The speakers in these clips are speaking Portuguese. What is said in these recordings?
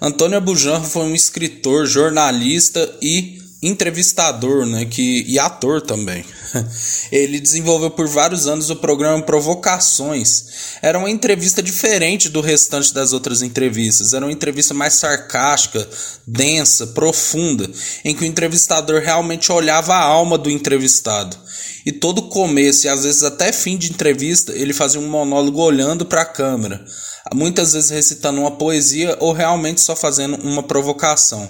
Antônio Abujanra foi um escritor, jornalista e entrevistador, né, que e ator também. Ele desenvolveu por vários anos o programa Provocações. Era uma entrevista diferente do restante das outras entrevistas. Era uma entrevista mais sarcástica, densa, profunda, em que o entrevistador realmente olhava a alma do entrevistado. E todo começo e às vezes até fim de entrevista, ele fazia um monólogo olhando para a câmera, muitas vezes recitando uma poesia ou realmente só fazendo uma provocação.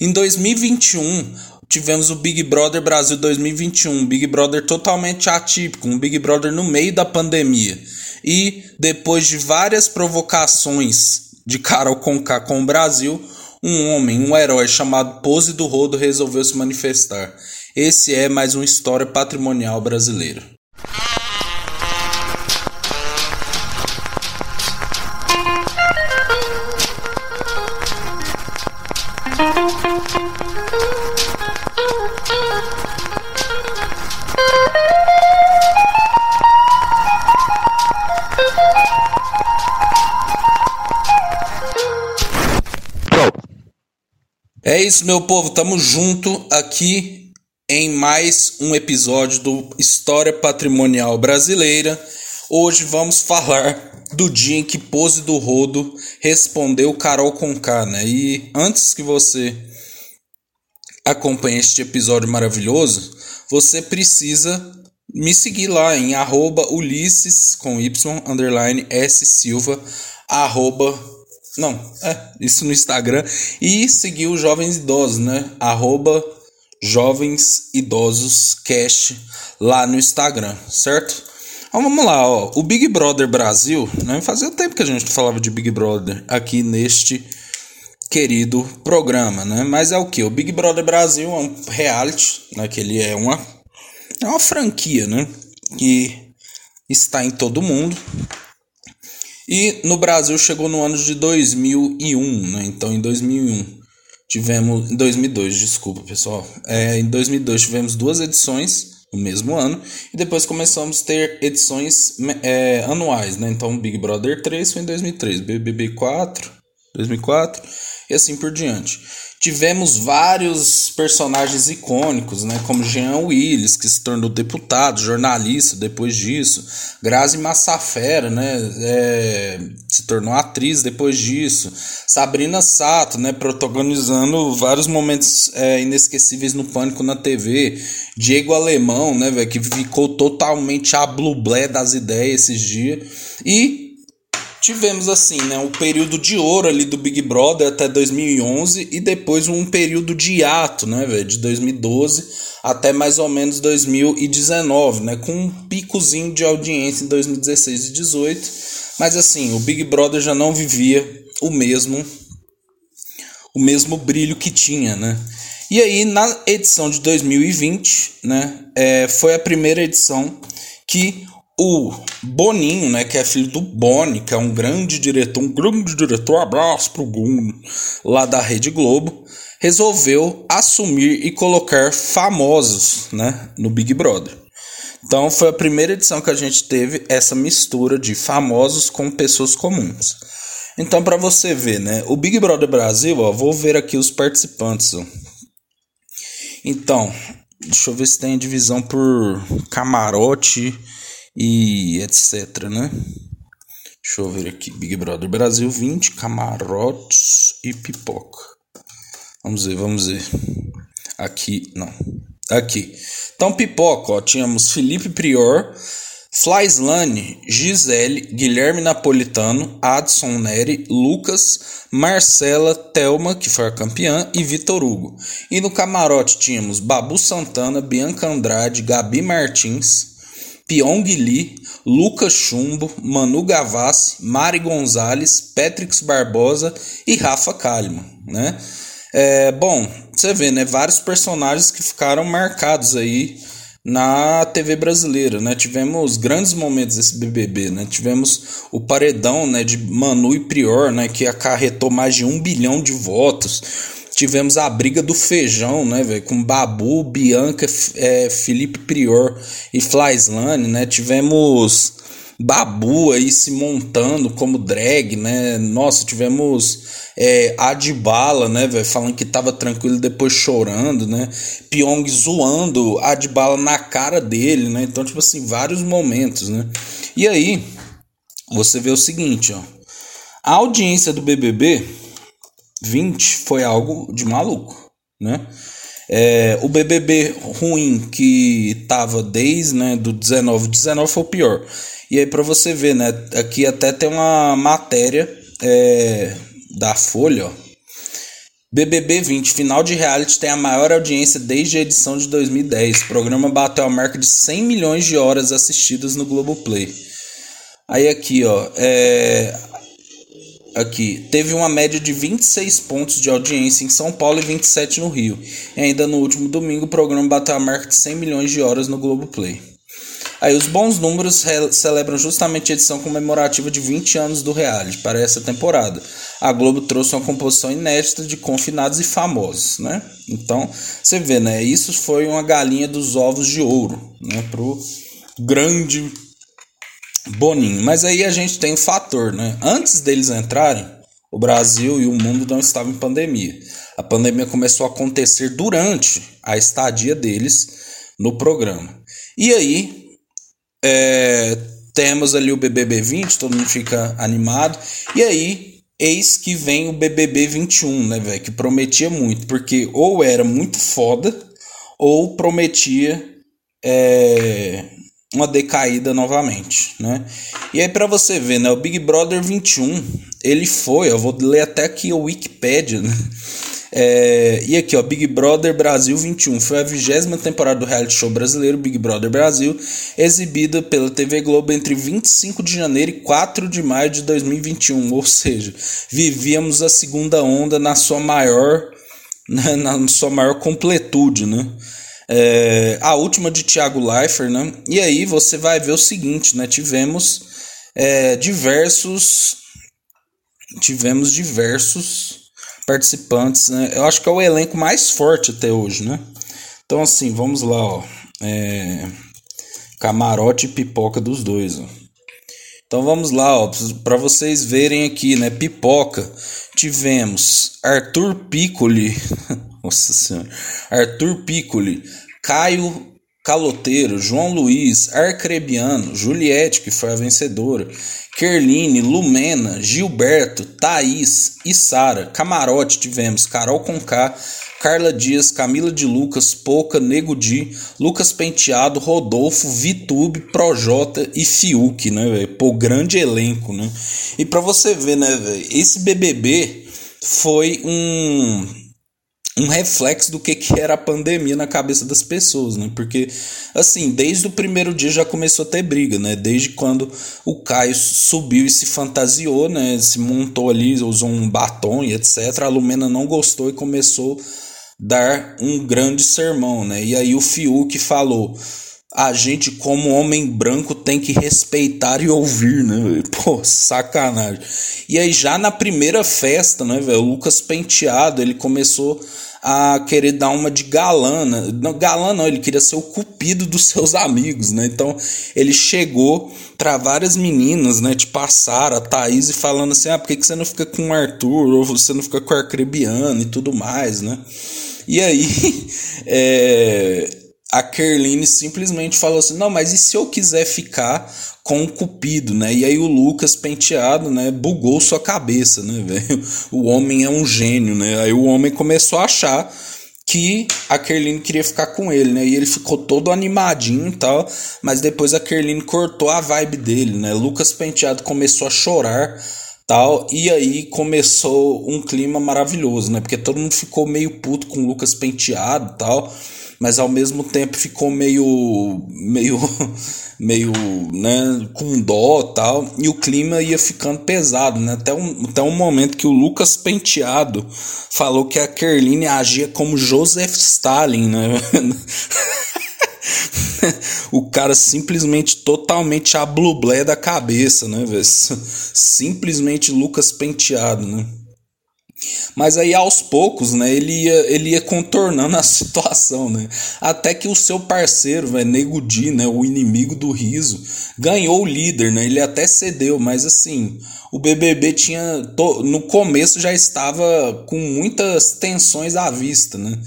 Em 2021, tivemos o Big Brother Brasil 2021, um Big Brother totalmente atípico, um Big Brother no meio da pandemia. E depois de várias provocações de Carol Conká com o Brasil, um homem, um herói chamado Pose do Rodo resolveu se manifestar. Esse é mais uma história patrimonial brasileira. Isso, meu povo. Tamo junto aqui em mais um episódio do História Patrimonial Brasileira. Hoje vamos falar do dia em que Pose do Rodo respondeu Carol Conká, né? E antes que você acompanhe este episódio maravilhoso, você precisa me seguir lá em arroba Ulisses com Y underline S Silva arroba não, é, isso no Instagram. E seguir os Jovens Idosos, né? Arroba Jovens Idosos Cast lá no Instagram, certo? Então vamos lá, ó. O Big Brother Brasil, né? Fazia tempo que a gente falava de Big Brother aqui neste querido programa, né? Mas é o que? O Big Brother Brasil é um reality, né? Que ele é uma, é uma franquia, né? Que está em todo mundo. E no Brasil chegou no ano de 2001, né? Então em 2001 tivemos, em 2002, desculpa pessoal, é, em 2002 tivemos duas edições no mesmo ano e depois começamos a ter edições é, anuais, né? Então Big Brother 3 foi em 2003, BBB 4, 2004 e assim por diante. Tivemos vários personagens icônicos, né, como Jean Willis, que se tornou deputado, jornalista depois disso, Grazi Massafera, né, é, se tornou atriz depois disso, Sabrina Sato, né, protagonizando vários momentos é, inesquecíveis no Pânico na TV, Diego Alemão, né, véio, que ficou totalmente a blublé das ideias esses dias, e tivemos assim, né, um período de ouro ali do Big Brother até 2011 e depois um período de hiato, né, velho, de 2012 até mais ou menos 2019, né, com um picozinho de audiência em 2016 e 18. Mas assim, o Big Brother já não vivia o mesmo o mesmo brilho que tinha, né? E aí na edição de 2020, né, é, foi a primeira edição que o Boninho, né, que é filho do Boni, que é um grande diretor, um grande diretor, abraço pro Bruno, lá da Rede Globo, resolveu assumir e colocar famosos, né, no Big Brother. Então foi a primeira edição que a gente teve essa mistura de famosos com pessoas comuns. Então para você ver, né, o Big Brother Brasil, ó, vou ver aqui os participantes. Ó. Então, deixa eu ver se tem divisão por camarote e etc, né? Deixa eu ver aqui, Big Brother Brasil 20, camarotes e pipoca. Vamos ver, vamos ver. Aqui, não. Aqui. Então, pipoca, ó, tínhamos Felipe Prior, Flyslane, Gisele, Guilherme Napolitano, Adson Neri, Lucas, Marcela, Telma, que foi a campeã, e Vitor Hugo. E no camarote tínhamos Babu Santana, Bianca Andrade, Gabi Martins, Pyong Lee, Lucas Chumbo, Manu Gavassi, Mari Gonzalez, Patrick Barbosa e Rafa Kalimann, né? É, bom, você vê, né? Vários personagens que ficaram marcados aí na TV brasileira, né? Tivemos grandes momentos desse BBB, né? Tivemos o paredão, né, de Manu e Prior, né, que acarretou mais de um bilhão de votos tivemos a briga do feijão, né, velho? Com Babu, Bianca, é, Felipe Prior e Flyslane, né? Tivemos Babu aí se montando como drag, né? Nossa, tivemos é, Adbala, né, velho, falando que tava tranquilo depois chorando, né? Pyong zoando Adbala na cara dele, né? Então, tipo assim, vários momentos, né? E aí, você vê o seguinte, ó. A audiência do BBB 20 foi algo de maluco, né? É, o BBB ruim que tava desde né, do 19, 19 foi o pior. E aí para você ver, né, aqui até tem uma matéria é, da Folha, ó. BBB 20, final de reality, tem a maior audiência desde a edição de 2010. O programa bateu a marca de 100 milhões de horas assistidas no Globoplay. Aí aqui, ó, é, aqui, teve uma média de 26 pontos de audiência em São Paulo e 27 no Rio. E ainda no último domingo, o programa bateu a marca de 100 milhões de horas no Globoplay. Aí os bons números celebram justamente a edição comemorativa de 20 anos do reality para essa temporada. A Globo trouxe uma composição inédita de confinados e famosos, né? Então, você vê, né? Isso foi uma galinha dos ovos de ouro, né? Pro grande Boninho. Mas aí a gente tem um fator, né? Antes deles entrarem, o Brasil e o mundo não estavam em pandemia. A pandemia começou a acontecer durante a estadia deles no programa. E aí é, temos ali o BBB 20, todo mundo fica animado. E aí, eis que vem o BBB 21, né, velho? Que prometia muito, porque ou era muito foda, ou prometia é, uma decaída novamente, né? E aí para você ver, né, o Big Brother 21, ele foi, eu vou ler até aqui o Wikipedia, né? É, e aqui, ó, Big Brother Brasil 21 foi a vigésima temporada do reality show brasileiro Big Brother Brasil, exibida pela TV Globo entre 25 de janeiro e 4 de maio de 2021. Ou seja, vivíamos a segunda onda na sua maior, né, na sua maior completude, né? É, a última de Thiago Leifert, né? E aí você vai ver o seguinte, né? Tivemos é, diversos tivemos diversos participantes, né? Eu acho que é o elenco mais forte até hoje, né? Então assim, vamos lá, ó. É, camarote e pipoca dos dois, ó. Então vamos lá, ó, para vocês verem aqui, né? Pipoca. Tivemos Arthur Piccoli, Nossa Senhora. Arthur Piccoli, Caio Caloteiro, João Luiz, Arcrebiano, Juliette, que foi a vencedora, Kerline, Lumena, Gilberto, Thaís e Sara. Camarote tivemos Carol Conká, Carla Dias, Camila de Lucas, Poca, Nego Di, Lucas Penteado, Rodolfo, Vitube, Projota e Fiuk, né, velho? Pô, grande elenco, né? E para você ver, né, velho? Esse BBB foi um um reflexo do que, que era a pandemia na cabeça das pessoas, né? Porque, assim, desde o primeiro dia já começou a ter briga, né? Desde quando o Caio subiu e se fantasiou, né? Se montou ali, usou um batom e etc. A Lumena não gostou e começou a dar um grande sermão, né? E aí o Fiuk falou a gente, como homem branco, tem que respeitar e ouvir, né? Pô, sacanagem. E aí, já na primeira festa, né, velho? O Lucas Penteado, ele começou a querer dar uma de galã. Né? Não, galã não, ele queria ser o cupido dos seus amigos, né? Então, ele chegou para várias meninas, né? Tipo a Sara, a Thaís, e falando assim: ah, por que, que você não fica com o Arthur? Ou você não fica com o Arcrebiano e tudo mais, né? E aí, é a Kerline simplesmente falou assim: não, mas e se eu quiser ficar com o Cupido, né? E aí o Lucas penteado, né, bugou sua cabeça, né, velho? O homem é um gênio, né? Aí o homem começou a achar que a Kerline queria ficar com ele, né? E ele ficou todo animadinho e tal, mas depois a Kerline cortou a vibe dele, né? Lucas Penteado começou a chorar, tal, e aí começou um clima maravilhoso, né? Porque todo mundo ficou meio puto com o Lucas Penteado, tal mas ao mesmo tempo ficou meio meio meio né com dó tal e o clima ia ficando pesado né? Até um, até um momento que o Lucas Penteado falou que a Kerline agia como Joseph Stalin né? O cara simplesmente totalmente a blublé da cabeça né velho? Simplesmente Lucas Penteado né Mas aí aos poucos, né, ele ia, ele ia contornando a situação, né? Até que o seu parceiro, velho, Nego Di, né, o inimigo do riso, ganhou o líder, né? Ele até cedeu, mas assim, o BBB tinha no começo já estava com muitas tensões à vista, né?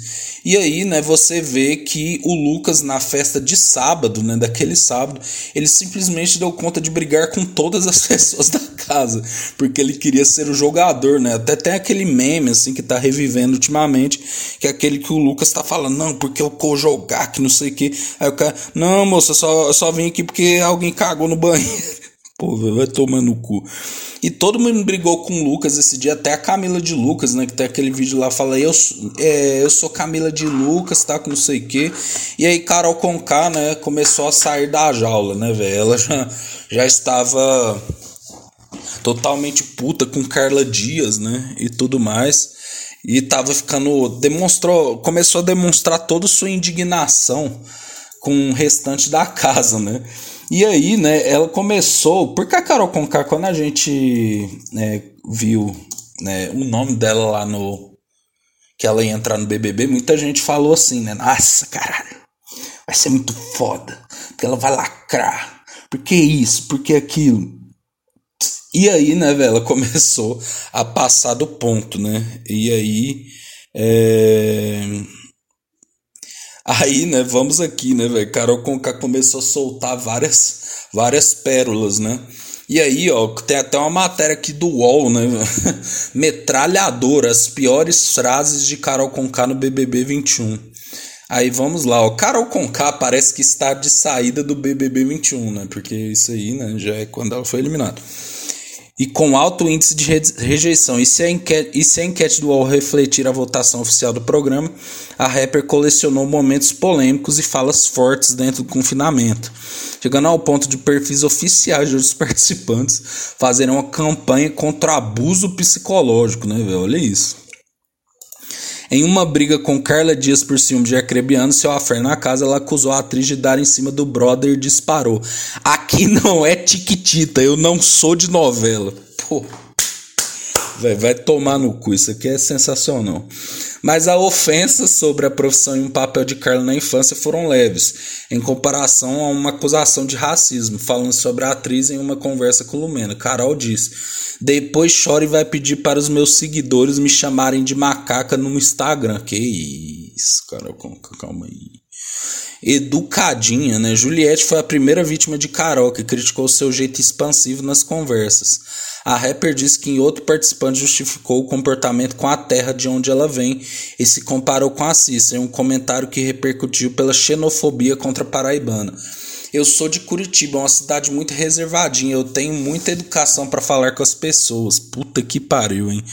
E aí, né, você vê que o Lucas na festa de sábado, né, daquele sábado, ele simplesmente deu conta de brigar com todas as pessoas da casa, porque ele queria ser o jogador, né? Até tem aquele meme assim que tá revivendo ultimamente, que é aquele que o Lucas tá falando, não, porque eu vou jogar, que não sei o que. Aí o cara, não, moça, só, eu só vim aqui porque alguém cagou no banheiro. Pô, vai tomar no cu. E todo mundo brigou com o Lucas esse dia, até a Camila de Lucas, né? Que tem aquele vídeo lá, fala, eu, é, eu sou Camila de Lucas, tá? Com não sei o quê. E aí Carol Conká, né? Começou a sair da jaula, né, velho? Ela já, já estava totalmente puta com Carla Dias, né? E tudo mais. E tava ficando. Demonstrou. Começou a demonstrar toda sua indignação com o restante da casa, né? E aí, né, ela começou. Porque a Carol Conká, quando a gente né, viu né, o nome dela lá no. Que ela ia entrar no BBB, muita gente falou assim, né? Nossa, caralho, vai ser muito foda. Porque ela vai lacrar. Por que isso? Por que aquilo? E aí, né, velho, ela começou a passar do ponto, né? E aí. É Aí, né, vamos aqui, né, velho? Carol Conká começou a soltar várias, várias pérolas, né? E aí, ó, tem até uma matéria aqui do UOL, né? Metralhadora, as piores frases de Carol Conká no BBB 21. Aí vamos lá, ó. Carol Conká parece que está de saída do BBB 21, né? Porque isso aí, né, já é quando ela foi eliminada e com alto índice de rejeição. E se, a enquete, e se a enquete do UOL refletir a votação oficial do programa, a rapper colecionou momentos polêmicos e falas fortes dentro do confinamento, chegando ao ponto de perfis oficiais dos participantes fazerem uma campanha contra abuso psicológico, né, velho? Olha isso. Em uma briga com Carla Dias por ciúme de Acrebiano, seu affair na casa, ela acusou a atriz de dar em cima do brother e disparou. Aqui não é tiquitita, eu não sou de novela. Pô. Vai, vai tomar no cu, isso aqui é sensacional. Mas a ofensa sobre a profissão e um papel de Carla na infância foram leves, em comparação a uma acusação de racismo, falando sobre a atriz em uma conversa com Lumena. Carol disse: Depois chora e vai pedir para os meus seguidores me chamarem de macaca no Instagram. Que isso, Carol, calma aí educadinha, né? Juliette foi a primeira vítima de Carol, que criticou seu jeito expansivo nas conversas. A rapper disse que outro participante justificou o comportamento com a terra de onde ela vem e se comparou com a Cissa, em um comentário que repercutiu pela xenofobia contra a paraibana. Eu sou de Curitiba, uma cidade muito reservadinha, eu tenho muita educação para falar com as pessoas. Puta que pariu, hein?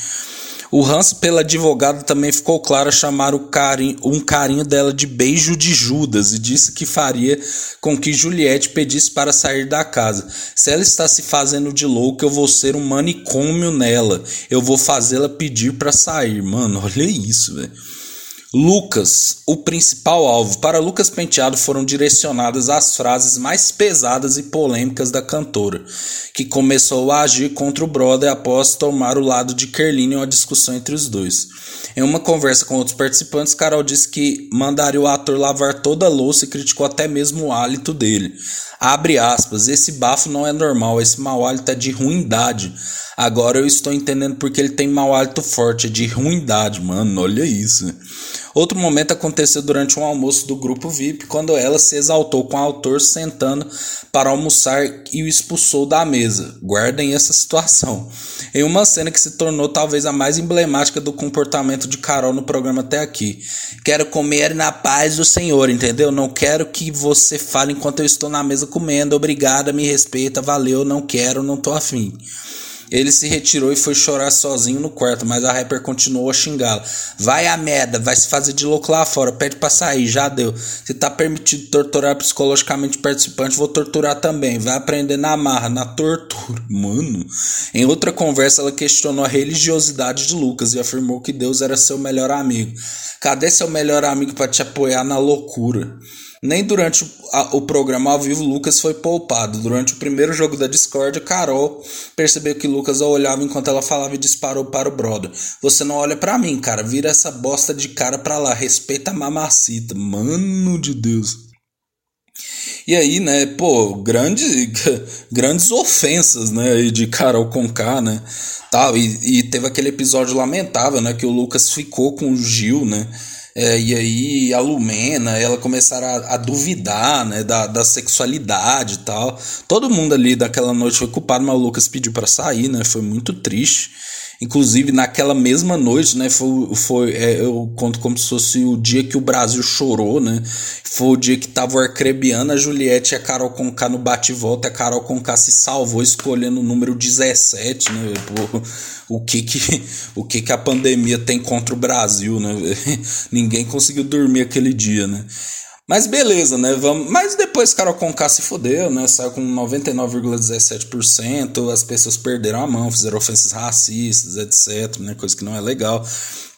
O ranço pela advogada também ficou claro chamar o carinho, um carinho dela de beijo de Judas e disse que faria com que Juliette pedisse para sair da casa. Se ela está se fazendo de louca, eu vou ser um manicômio nela. Eu vou fazê-la pedir para sair. Mano, olha isso, velho. Lucas, o principal alvo. Para Lucas Penteado foram direcionadas as frases mais pesadas e polêmicas da cantora, que começou a agir contra o brother após tomar o lado de Kerline em uma discussão entre os dois. Em uma conversa com outros participantes, Carol disse que mandaria o ator lavar toda a louça e criticou até mesmo o hálito dele. Abre aspas, esse bafo não é normal, esse mau hálito é de ruindade. Agora eu estou entendendo porque ele tem mau hálito forte, é de ruindade, mano, olha isso. Outro momento aconteceu durante um almoço do grupo VIP, quando ela se exaltou com o autor sentando para almoçar e o expulsou da mesa. Guardem essa situação. Em uma cena que se tornou talvez a mais emblemática do comportamento de Carol no programa até aqui. Quero comer na paz do Senhor, entendeu? Não quero que você fale enquanto eu estou na mesa comendo. Obrigada, me respeita, valeu, não quero, não tô afim. Ele se retirou e foi chorar sozinho no quarto, mas a rapper continuou a xingá-la. Vai a merda, vai se fazer de louco lá fora, pede pra sair, já deu. Se tá permitido torturar psicologicamente participante, vou torturar também. Vai aprender na marra, na tortura. Mano. Em outra conversa, ela questionou a religiosidade de Lucas e afirmou que Deus era seu melhor amigo. Cadê seu melhor amigo para te apoiar na loucura? Nem durante o programa ao vivo Lucas foi poupado. Durante o primeiro jogo da Discord, Carol percebeu que Lucas a olhava enquanto ela falava e disparou para o brother. Você não olha para mim, cara. Vira essa bosta de cara pra lá. Respeita a mamacita. Mano de Deus. E aí, né, pô, grande, grandes ofensas, né, de Carol Conká, né, tal, e, e teve aquele episódio lamentável, né, que o Lucas ficou com o Gil, né, é, e aí a Lumena, ela começaram a, a, duvidar, né, da, da sexualidade e tal. Todo mundo ali daquela noite foi culpado, mas o Lucas pediu para sair, né? Foi muito triste. Inclusive, naquela mesma noite, né? Foi, foi é, eu conto como se fosse o dia que o Brasil chorou, né? Foi o dia que tava o Arcrebiano, a Juliette e a Carol Conká no bate-volta. A Carol Conká se salvou escolhendo o número 17, né? Pô, o que que, o que que a pandemia tem contra o Brasil, né? Ninguém conseguiu dormir aquele dia, né? Mas beleza, né? Vamos... Mas depois Carol Conká se fodeu, né? Saiu com 99,17%, as pessoas perderam a mão, fizeram ofensas racistas, etc, né? Coisa que não é legal.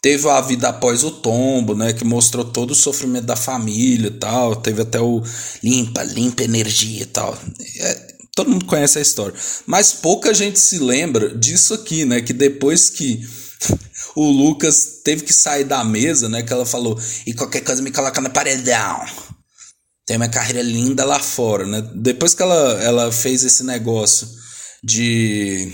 Teve a vida após o tombo, né? Que mostrou todo o sofrimento da família e tal. Teve até o limpa, limpa energia e tal. É, todo mundo conhece a história. Mas pouca gente se lembra disso aqui, né? Que depois que o Lucas teve que sair da mesa, né? Que ela falou, e qualquer coisa me coloca na paredão. Tem uma carreira linda lá fora, né? Depois que ela, ela fez esse negócio de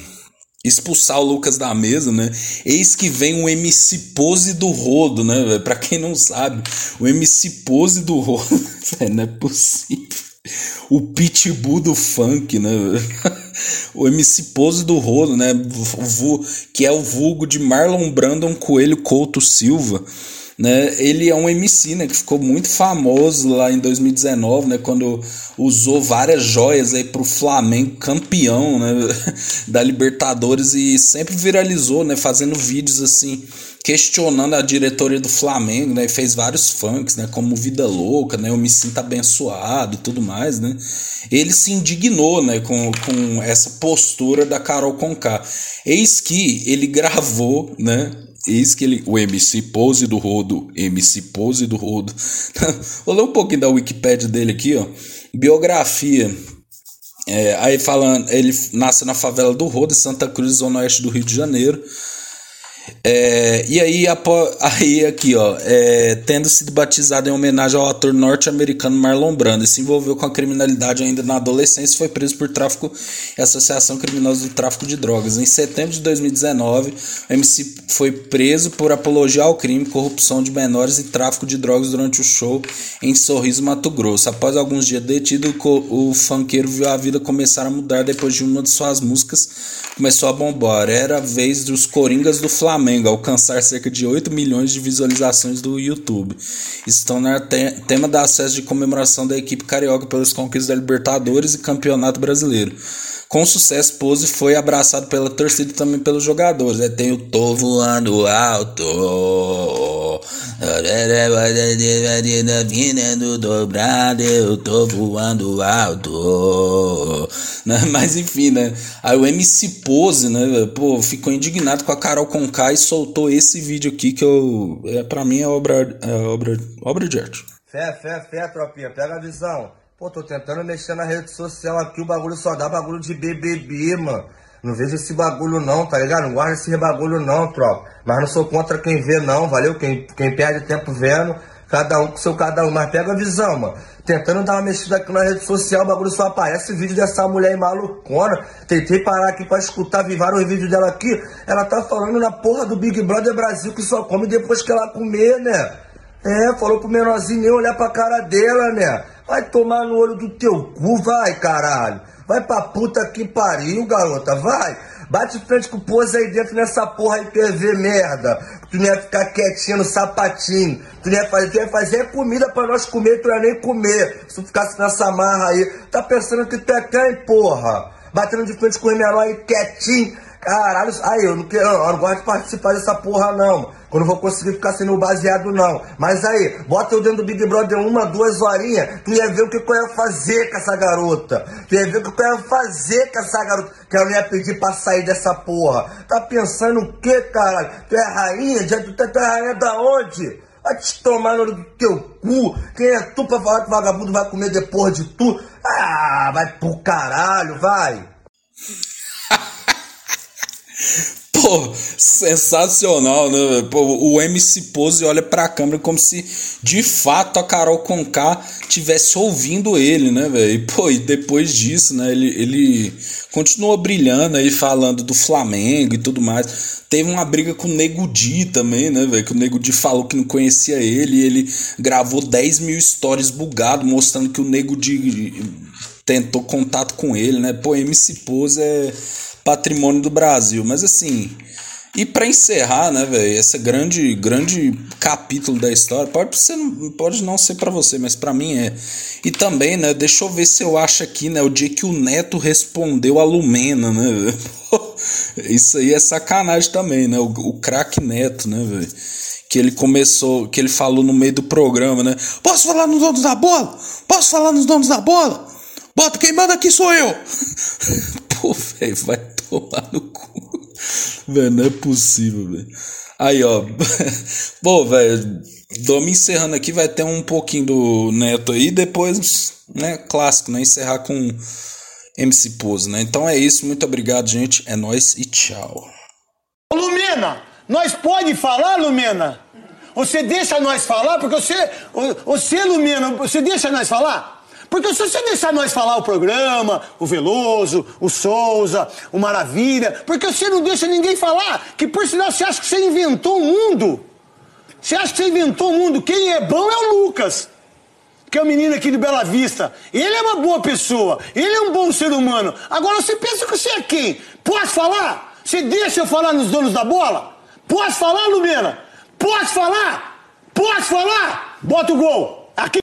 expulsar o Lucas da mesa, né? Eis que vem o MC Pose do Rodo, né? Pra quem não sabe, o MC Pose do Rodo, não é possível o pitbull do funk, né? o MC Pose do Rolo, né? Que é o vulgo de Marlon Brandon Coelho Couto Silva. Né, ele é um MC né, que ficou muito famoso lá em 2019, né, quando usou várias joias aí pro Flamengo campeão né, da Libertadores e sempre viralizou, né, fazendo vídeos assim questionando a diretoria do Flamengo, né? Fez vários funks, né? Como Vida Louca, né? Eu me sinto abençoado e tudo mais, né? Ele se indignou, né? Com, com essa postura da Carol Conká. Eis que ele gravou, né? Eis que ele. O MC Pose do Rodo. MC Pose do Rodo. Vou ler um pouquinho da Wikipedia dele aqui, ó. Biografia. É, aí falando, ele nasce na favela do Rodo, Santa Cruz, zona oeste do Rio de Janeiro. É, e aí, aí aqui, ó, é, tendo sido batizado em homenagem ao ator norte-americano Marlon Brando, se envolveu com a criminalidade ainda na adolescência e foi preso por tráfico e associação criminosa do tráfico de drogas. Em setembro de 2019, o MC foi preso por apologia ao crime, corrupção de menores e tráfico de drogas durante o show em Sorriso, Mato Grosso. Após alguns dias detido, o funkeiro viu a vida começar a mudar depois de uma de suas músicas começou a bombar. Era a vez dos Coringas do Flamengo alcançar cerca de 8 milhões de visualizações do YouTube. Estão no tema da acesso de comemoração da equipe carioca pelos conquistas da Libertadores e Campeonato Brasileiro. Com sucesso, Pose foi abraçado pela torcida e também pelos jogadores. É, tem o Tô Voando Alto. Vindo dobrado, eu tô voando alto. Né? Mas enfim, né? Aí o MC Pose, né? Pô, ficou indignado com a Carol Conká e soltou esse vídeo aqui que eu. É, pra mim é obra, é obra, obra de arte. Fé, fé, fé, tropinha, pega a visão. Pô, tô tentando mexer na rede social aqui, o bagulho só dá bagulho de BBB, mano. Não vejo esse bagulho não, tá ligado? Não guardo esse bagulho não, tropa. Mas não sou contra quem vê não, valeu? Quem, quem perde tempo vendo, cada um com seu cada um. Mas pega a visão, mano. Tentando dar uma mexida aqui na rede social, o bagulho só aparece vídeo dessa mulher malucona. Tentei parar aqui pra escutar, vi vários vídeos dela aqui. Ela tá falando na porra do Big Brother Brasil que só come depois que ela comer, né? É, falou pro menorzinho nem olhar pra cara dela, né? Vai tomar no olho do teu cu, vai, caralho. Vai pra puta que pariu, garota, vai. Bate frente com o pose aí dentro nessa porra aí ver merda. Tu não ia ficar quietinho no sapatinho. Tu não ia fazer, tu ia fazer comida pra nós comer, tu ia nem comer. Se tu ficasse nessa marra aí. Tá pensando que tu é quem, porra? Batendo de frente com o menor aí quietinho. Caralho, aí eu não, quero, eu não gosto de participar dessa porra não. Eu não vou conseguir ficar sendo baseado não. Mas aí, bota eu dentro do Big Brother uma, duas horinhas, tu ia ver o que eu ia fazer com essa garota. Tu ia ver o que eu ia fazer com essa garota. Que eu não ia pedir pra sair dessa porra. Tá pensando o que, caralho? Tu é rainha? Tu, tu é rainha da onde? Vai te tomar no teu cu. Quem é tu pra falar que o vagabundo vai comer depois de tu? Ah, vai pro caralho, vai. Pô, sensacional, né? Pô, o MC Pose olha pra câmera como se de fato a Carol Conká tivesse ouvindo ele, né, velho? E, pô, e depois disso, né, ele, ele continua brilhando aí, falando do Flamengo e tudo mais. Teve uma briga com o Nego Di também, né, velho? Que o Nego Di falou que não conhecia ele e ele gravou 10 mil stories bugado, mostrando que o Nego Di tentou contato com ele, né? Pô, MC Pose é patrimônio do Brasil. Mas assim, e para encerrar, né, velho, esse grande grande capítulo da história, pode ser pode não ser para você, mas para mim é. E também, né, deixa eu ver se eu acho aqui, né, o dia que o Neto respondeu a Lumena, né? Isso aí é sacanagem também, né? O, o craque Neto, né, velho? Que ele começou, que ele falou no meio do programa, né? Posso falar nos donos da bola? Posso falar nos donos da bola? Bota, quem manda aqui sou eu. Pô, velho, vai tomar no cu. Velho, não é possível, velho. Aí, ó. Pô, velho, me encerrando aqui, vai ter um pouquinho do Neto aí, depois, né, clássico, né, encerrar com MC Pose, né? Então é isso, muito obrigado, gente. É nós e tchau. Lumena, nós pode falar, Lumena? Você deixa nós falar, porque você, você, Lumena, você deixa nós falar? Porque se você deixar nós falar o programa, o Veloso, o Souza, o Maravilha, porque você não deixa ninguém falar, que por sinal você acha que você inventou o mundo. Você acha que você inventou o mundo. Quem é bom é o Lucas, que é o menino aqui de Bela Vista. Ele é uma boa pessoa, ele é um bom ser humano. Agora você pensa que você é quem? Posso falar? Você deixa eu falar nos donos da bola? Posso falar, Lumena? Posso falar? Posso falar? Bota o gol. Aqui.